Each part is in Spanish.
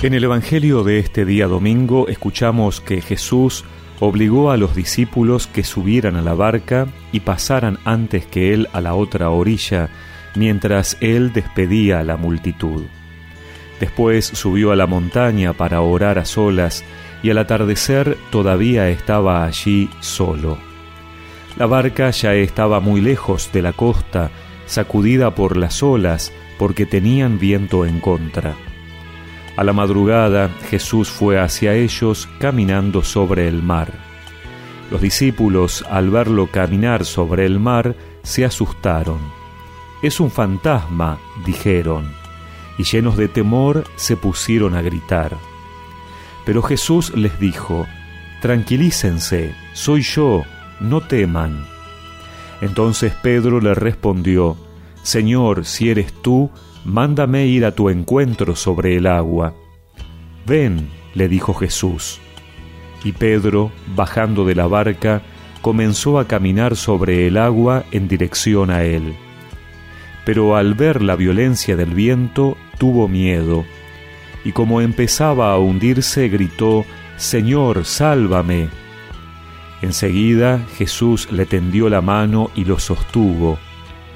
En el Evangelio de este día domingo escuchamos que Jesús obligó a los discípulos que subieran a la barca y pasaran antes que él a la otra orilla, mientras él despedía a la multitud. Después subió a la montaña para orar a solas y al atardecer todavía estaba allí solo. La barca ya estaba muy lejos de la costa, sacudida por las olas, porque tenían viento en contra. A la madrugada Jesús fue hacia ellos caminando sobre el mar. Los discípulos, al verlo caminar sobre el mar, se asustaron. Es un fantasma, dijeron, y llenos de temor se pusieron a gritar. Pero Jesús les dijo, Tranquilícense, soy yo, no teman. Entonces Pedro le respondió, Señor, si eres tú, mándame ir a tu encuentro sobre el agua. Ven, le dijo Jesús. Y Pedro, bajando de la barca, comenzó a caminar sobre el agua en dirección a él. Pero al ver la violencia del viento, tuvo miedo, y como empezaba a hundirse, gritó, Señor, sálvame. Enseguida Jesús le tendió la mano y lo sostuvo,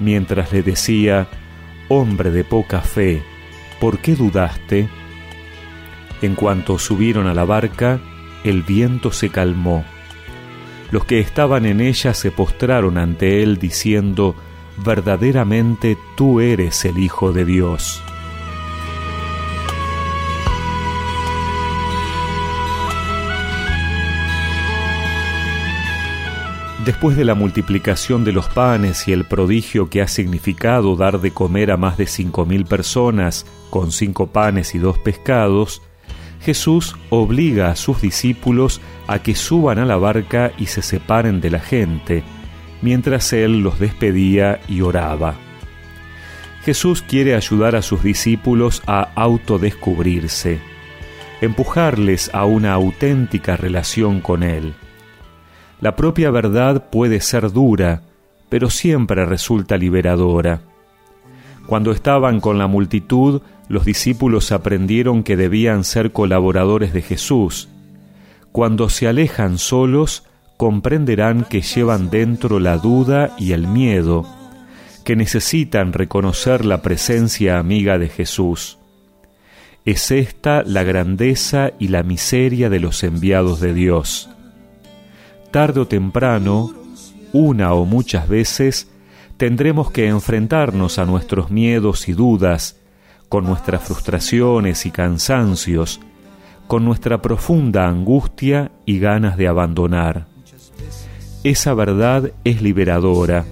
mientras le decía, Hombre de poca fe, ¿por qué dudaste? En cuanto subieron a la barca, el viento se calmó. Los que estaban en ella se postraron ante él diciendo, Verdaderamente tú eres el Hijo de Dios. Después de la multiplicación de los panes y el prodigio que ha significado dar de comer a más de cinco mil personas con cinco panes y dos pescados, Jesús obliga a sus discípulos a que suban a la barca y se separen de la gente, mientras Él los despedía y oraba. Jesús quiere ayudar a sus discípulos a autodescubrirse, empujarles a una auténtica relación con Él. La propia verdad puede ser dura, pero siempre resulta liberadora. Cuando estaban con la multitud, los discípulos aprendieron que debían ser colaboradores de Jesús. Cuando se alejan solos, comprenderán que llevan dentro la duda y el miedo, que necesitan reconocer la presencia amiga de Jesús. Es esta la grandeza y la miseria de los enviados de Dios tarde o temprano, una o muchas veces, tendremos que enfrentarnos a nuestros miedos y dudas, con nuestras frustraciones y cansancios, con nuestra profunda angustia y ganas de abandonar. Esa verdad es liberadora,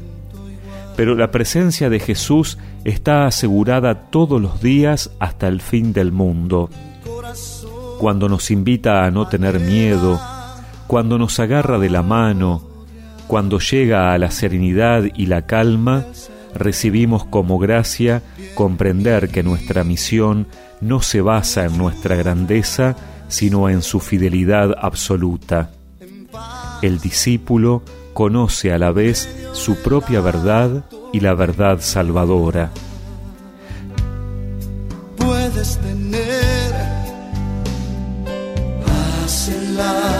pero la presencia de Jesús está asegurada todos los días hasta el fin del mundo. Cuando nos invita a no tener miedo, cuando nos agarra de la mano, cuando llega a la serenidad y la calma, recibimos como gracia comprender que nuestra misión no se basa en nuestra grandeza, sino en su fidelidad absoluta. El discípulo conoce a la vez su propia verdad y la verdad salvadora. Puedes tener fe y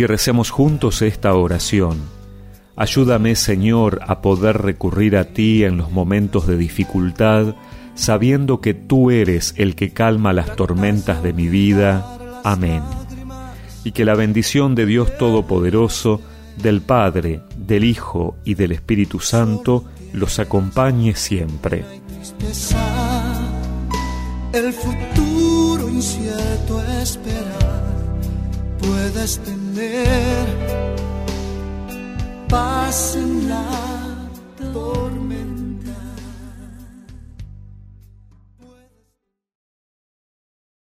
y recemos juntos esta oración. Ayúdame, Señor, a poder recurrir a ti en los momentos de dificultad, sabiendo que tú eres el que calma las tormentas de mi vida. Amén. Y que la bendición de Dios Todopoderoso, del Padre, del Hijo y del Espíritu Santo los acompañe siempre. El futuro incierto puedes tener paz en la